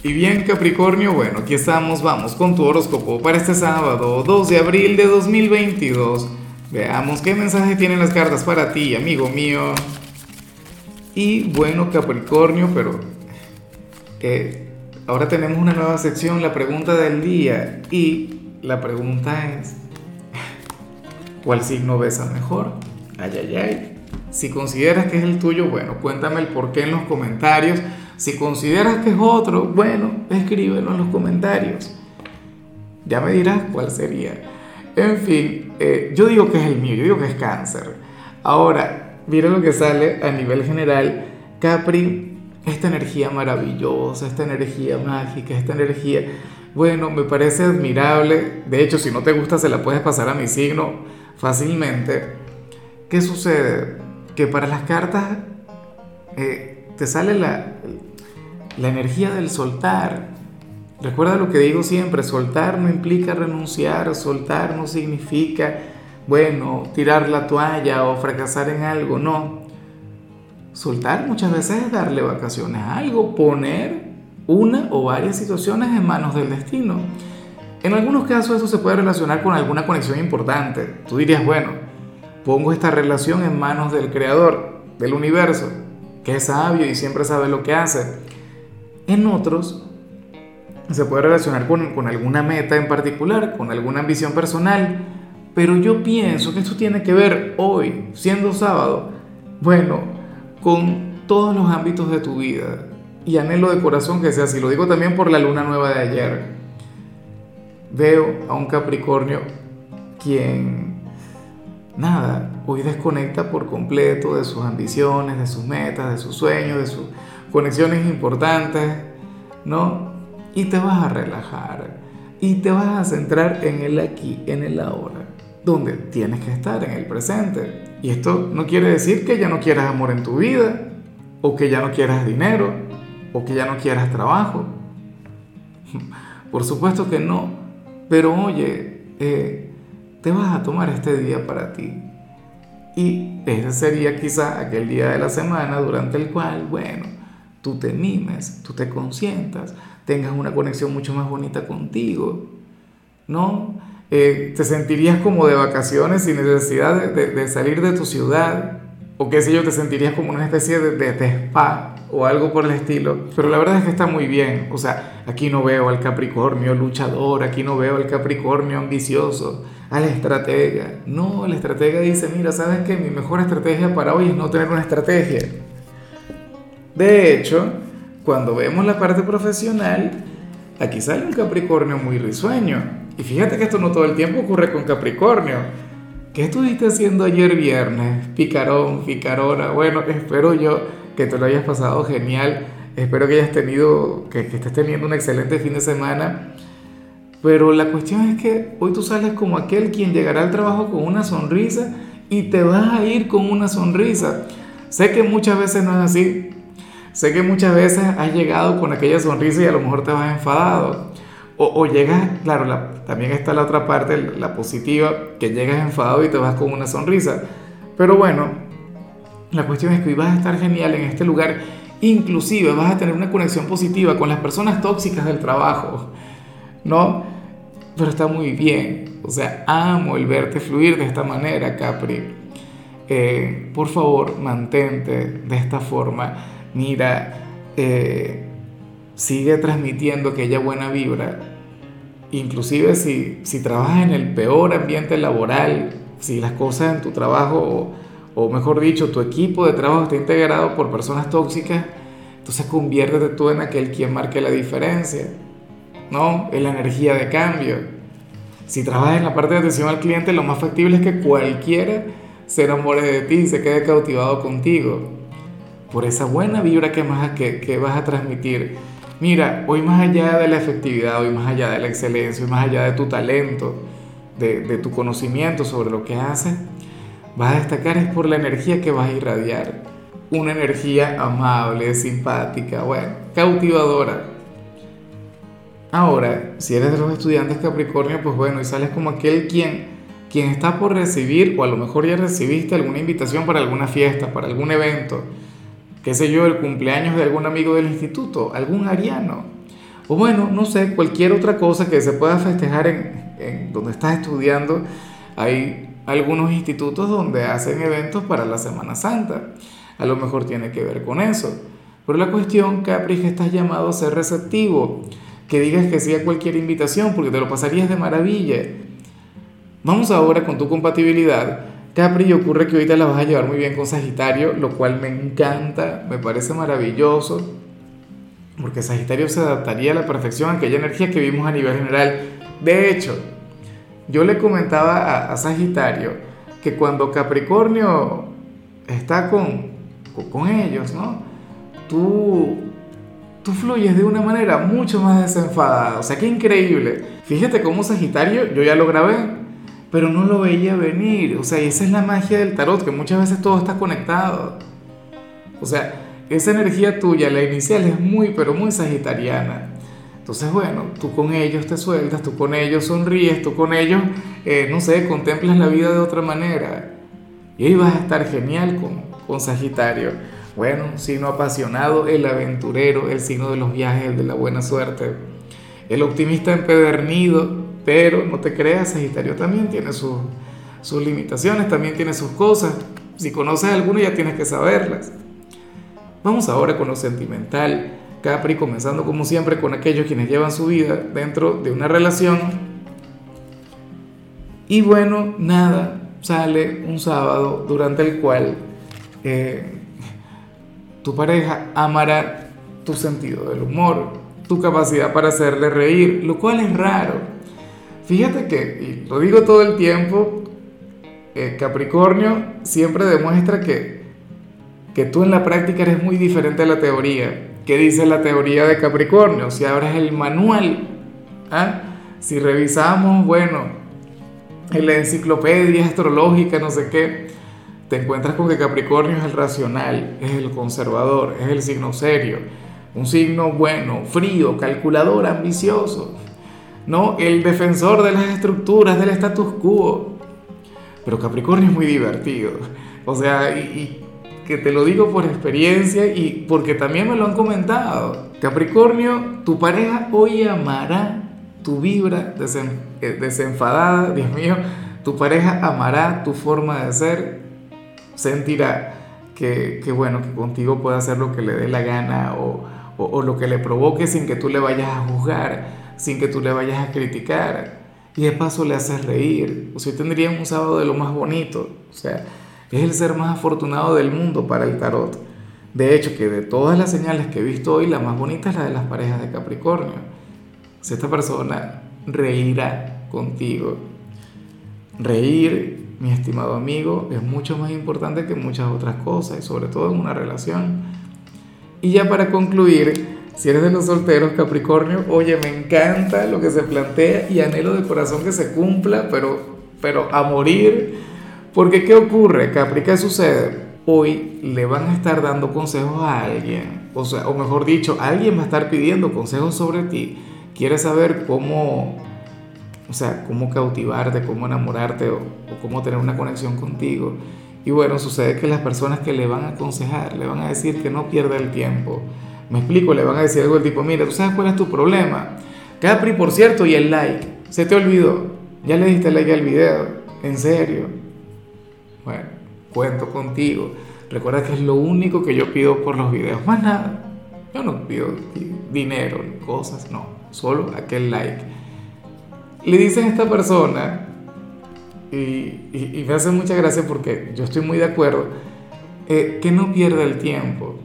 Y bien Capricornio, bueno, aquí estamos, vamos con tu horóscopo para este sábado 2 de abril de 2022. Veamos qué mensaje tienen las cartas para ti, amigo mío. Y bueno Capricornio, pero eh, ahora tenemos una nueva sección, la pregunta del día. Y la pregunta es, ¿cuál signo besa mejor? Ay, ay, ay. Si consideras que es el tuyo, bueno, cuéntame el por qué en los comentarios. Si consideras que es otro, bueno, escríbelo en los comentarios. Ya me dirás cuál sería. En fin, eh, yo digo que es el mío, yo digo que es cáncer. Ahora, mira lo que sale a nivel general. Capri, esta energía maravillosa, esta energía mágica, esta energía, bueno, me parece admirable. De hecho, si no te gusta, se la puedes pasar a mi signo fácilmente. ¿Qué sucede? que para las cartas eh, te sale la, la energía del soltar. Recuerda lo que digo siempre, soltar no implica renunciar, soltar no significa, bueno, tirar la toalla o fracasar en algo, no. Soltar muchas veces es darle vacaciones a algo, poner una o varias situaciones en manos del destino. En algunos casos eso se puede relacionar con alguna conexión importante. Tú dirías, bueno, pongo esta relación en manos del creador del universo, que es sabio y siempre sabe lo que hace. En otros, se puede relacionar con, con alguna meta en particular, con alguna ambición personal, pero yo pienso que esto tiene que ver hoy, siendo sábado, bueno, con todos los ámbitos de tu vida. Y anhelo de corazón que sea así. Lo digo también por la luna nueva de ayer. Veo a un Capricornio quien nada, hoy desconecta por completo de sus ambiciones, de sus metas, de sus sueños, de sus conexiones importantes, ¿no? Y te vas a relajar y te vas a centrar en el aquí, en el ahora, donde tienes que estar, en el presente. Y esto no quiere decir que ya no quieras amor en tu vida, o que ya no quieras dinero, o que ya no quieras trabajo. Por supuesto que no, pero oye, eh, te vas a tomar este día para ti. Y ese sería quizá aquel día de la semana durante el cual, bueno, tú te mimes, tú te consientas, tengas una conexión mucho más bonita contigo, ¿no? Eh, te sentirías como de vacaciones sin necesidad de, salir de tu ciudad, o qué sé yo, te sentirías como una especie de, de, spa o algo por el estilo. Pero la verdad es que está muy bien. O sea, aquí no veo al Capricornio luchador, aquí no veo al Capricornio ambicioso, al estratega. No, el estratega dice, mira, ¿sabes qué? Mi mejor estrategia para hoy es no tener una estrategia. De hecho, cuando vemos la parte profesional, aquí sale un Capricornio muy risueño. Y fíjate que esto no todo el tiempo ocurre con Capricornio. ¿Qué estuviste haciendo ayer viernes? Picarón, picarona. Bueno, espero yo que te lo hayas pasado genial. Espero que hayas tenido, que, estés teniendo un excelente fin de semana. Pero la cuestión es que hoy tú sales como aquel quien llegará al trabajo con una sonrisa y te vas a ir con una sonrisa. Sé que muchas veces no es así. Sé que muchas veces has llegado con aquella sonrisa y a lo mejor te vas enfadado. O, llegas, claro, también está la otra parte, la positiva, que llegas enfadado y te vas con una sonrisa. Pero bueno, la cuestión es que hoy vas a estar genial en este lugar, inclusive vas a tener una conexión positiva con las personas tóxicas del trabajo, ¿no? Pero está muy bien, o sea, amo el verte fluir de esta manera, Capri. Eh, por favor, mantente de esta forma. Mira, eh, sigue transmitiendo aquella buena vibra. Inclusive si, si trabajas en el peor ambiente laboral, si las cosas en tu trabajo o mejor dicho, tu equipo de trabajo está integrado por personas tóxicas, entonces conviértete tú en aquel quien marque la diferencia, ¿no? En la energía de cambio. Si trabajas en la parte de atención al cliente, lo más factible es que cualquiera se enamore de ti y se quede cautivado contigo por esa buena vibra que, más, que, que vas a transmitir. Mira, hoy más allá de la efectividad, hoy más allá de la excelencia, hoy más allá de tu talento, de, de tu conocimiento sobre lo que haces, vas a destacar es por la energía que vas a irradiar. Una energía amable, simpática, bueno, cautivadora. Ahora, si eres de los estudiantes Capricornio, pues bueno, y sales como aquel quien, quien está por recibir, o a lo mejor ya recibiste alguna invitación para alguna fiesta, para algún evento, qué sé yo, el cumpleaños de algún amigo del instituto, algún ariano, o bueno, no sé, cualquier otra cosa que se pueda festejar en, en donde estás estudiando. Hay algunos institutos donde hacen eventos para la Semana Santa. A lo mejor tiene que ver con eso. Pero la cuestión, Capri, es que estás llamado a ser receptivo, que digas que sí a cualquier invitación, porque te lo pasarías de maravilla. Vamos ahora con tu compatibilidad. Capri, ocurre que ahorita la vas a llevar muy bien con Sagitario, lo cual me encanta, me parece maravilloso, porque Sagitario se adaptaría a la perfección a aquella energía que vimos a nivel general. De hecho, yo le comentaba a, Sagitario que cuando Capricornio está con, con ellos, ¿no? Tú, tú fluyes de una manera mucho más desenfadada. O sea, qué increíble. Fíjate cómo Sagitario, yo ya lo grabé, pero no lo veía venir. O sea, esa es la magia del tarot, que muchas veces todo está conectado. O sea, esa energía tuya, la inicial, es muy, pero muy sagitariana. Entonces, bueno, tú con ellos te sueltas, tú con ellos sonríes, tú con ellos, eh, no sé, contemplas la vida de otra manera. Y ahí vas a estar genial con, con Sagitario. Bueno, signo apasionado, el aventurero, el signo de los viajes, el de la buena suerte. El optimista empedernido, pero no te creas, Sagitario también tiene sus, sus limitaciones, también tiene sus cosas. Si conoces alguno ya tienes que saberlas. Vamos ahora con lo sentimental. Capri, comenzando como siempre con aquellos quienes llevan su vida dentro de una relación. Y bueno, nada, sale un sábado durante el cual eh, tu pareja amará tu sentido del humor, tu capacidad para hacerle reír, lo cual es raro. Fíjate que, y lo digo todo el tiempo, eh, Capricornio siempre demuestra que, que tú en la práctica eres muy diferente a la teoría. ¿Qué dice la teoría de Capricornio? Si abres el manual, ¿ah? si revisamos, bueno, en la enciclopedia astrológica, no sé qué, te encuentras con que Capricornio es el racional, es el conservador, es el signo serio, un signo bueno, frío, calculador, ambicioso, ¿no? El defensor de las estructuras, del status quo. Pero Capricornio es muy divertido. O sea, y que te lo digo por experiencia y porque también me lo han comentado. Capricornio, tu pareja hoy amará tu vibra eh, desenfadada, Dios mío, tu pareja amará tu forma de ser, sentirá que, bueno, que contigo puede hacer lo que le dé la gana o, o, lo que le provoque sin que tú le vayas a juzgar, sin que tú le vayas a criticar. Y de paso le haces reír. O sea, tendrían un sábado de lo más bonito. O sea, es el ser más afortunado del mundo para el tarot. De hecho, que de todas las señales que he visto hoy, la más bonita es la de las parejas de Capricornio. Si esta persona reirá contigo. Reír, mi estimado amigo, es mucho más importante que muchas otras cosas, y sobre todo en una relación. Y ya para concluir, si eres de los solteros, Capricornio, oye, me encanta lo que se plantea y anhelo de corazón que se cumpla, pero, pero a morir porque ¿qué ocurre, Capri? ¿Qué sucede? Hoy le van a estar dando consejos a alguien, o sea, o mejor dicho, alguien va a estar pidiendo consejos sobre ti. Quiere saber cómo, o sea, cómo cautivarte, cómo enamorarte o, o cómo tener una conexión contigo. Y bueno, sucede que las personas que le van a aconsejar, le van a decir que no pierda el tiempo. Me explico, le van a decir algo del tipo, mira, ¿tú sabes cuál es tu problema? Capri, por cierto, y el like, se te olvidó. Ya le diste like al video, en serio. Bueno, cuento contigo. Recuerda que es lo único que yo pido por los videos. Más nada. Yo no pido dinero cosas, no. Solo aquel like. Le dicen a esta persona, y, me hace mucha gracia porque yo estoy muy de acuerdo, eh, que no pierda el tiempo.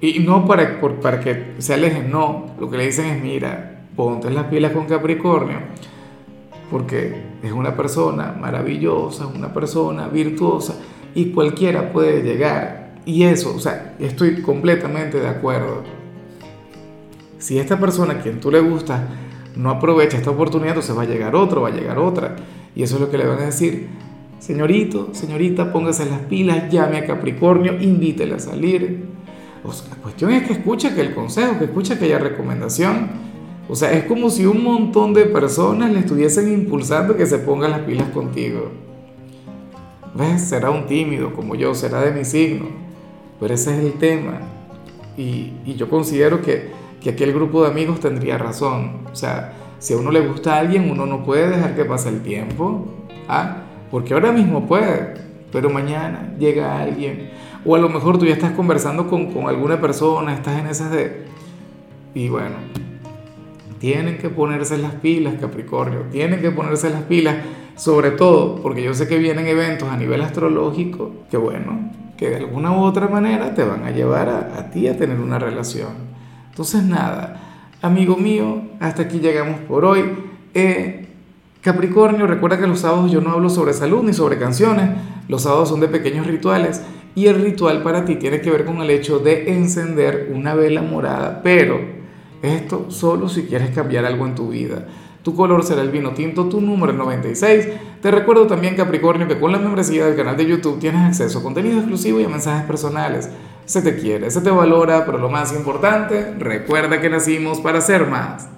Y no para, para que se alejen, no. Lo que le dicen es, mira, ponte las pilas con Capricornio porque es una persona maravillosa, una persona virtuosa y cualquiera puede llegar. Y eso, o sea, estoy completamente de acuerdo. Si esta persona a quien tú le gusta no aprovecha esta oportunidad, entonces va a llegar otro, va a llegar otra. Y eso es lo que le van a decir. Señorito, señorita, póngase las pilas, llame a Capricornio, invítele a salir. O sea, la cuestión es que escucha que el consejo, que escucha aquella recomendación o sea, es como si un montón de personas le estuviesen impulsando que se ponga las pilas contigo. ¿Ves? Será un tímido como yo, será de mi signo. Pero ese es el tema. Y, yo considero que, que aquel grupo de amigos tendría razón. O sea, si a uno le gusta a alguien, uno no puede dejar que pase el tiempo. ¿ah? Porque ahora mismo puede, pero mañana llega alguien. O a lo mejor tú ya estás conversando con, con alguna persona, estás en esas de... Y bueno, tienen que ponerse las pilas, Capricornio, tienen que ponerse las pilas, sobre todo porque yo sé que vienen eventos a nivel astrológico que bueno, que de alguna u otra manera te van a llevar a, ti a tener una relación. Entonces nada, amigo mío, hasta aquí llegamos por hoy. Eh, Capricornio, recuerda que los sábados yo no hablo sobre salud ni sobre canciones, los sábados son de pequeños rituales y el ritual para ti tiene que ver con el hecho de encender una vela morada, pero esto solo si quieres cambiar algo en tu vida. Tu color será el vino tinto, tu número es 96. Te recuerdo también, Capricornio, que con la membresía del canal de YouTube tienes acceso a contenido exclusivo y a mensajes personales. Se te quiere, se te valora, pero lo más importante, recuerda que nacimos para ser más.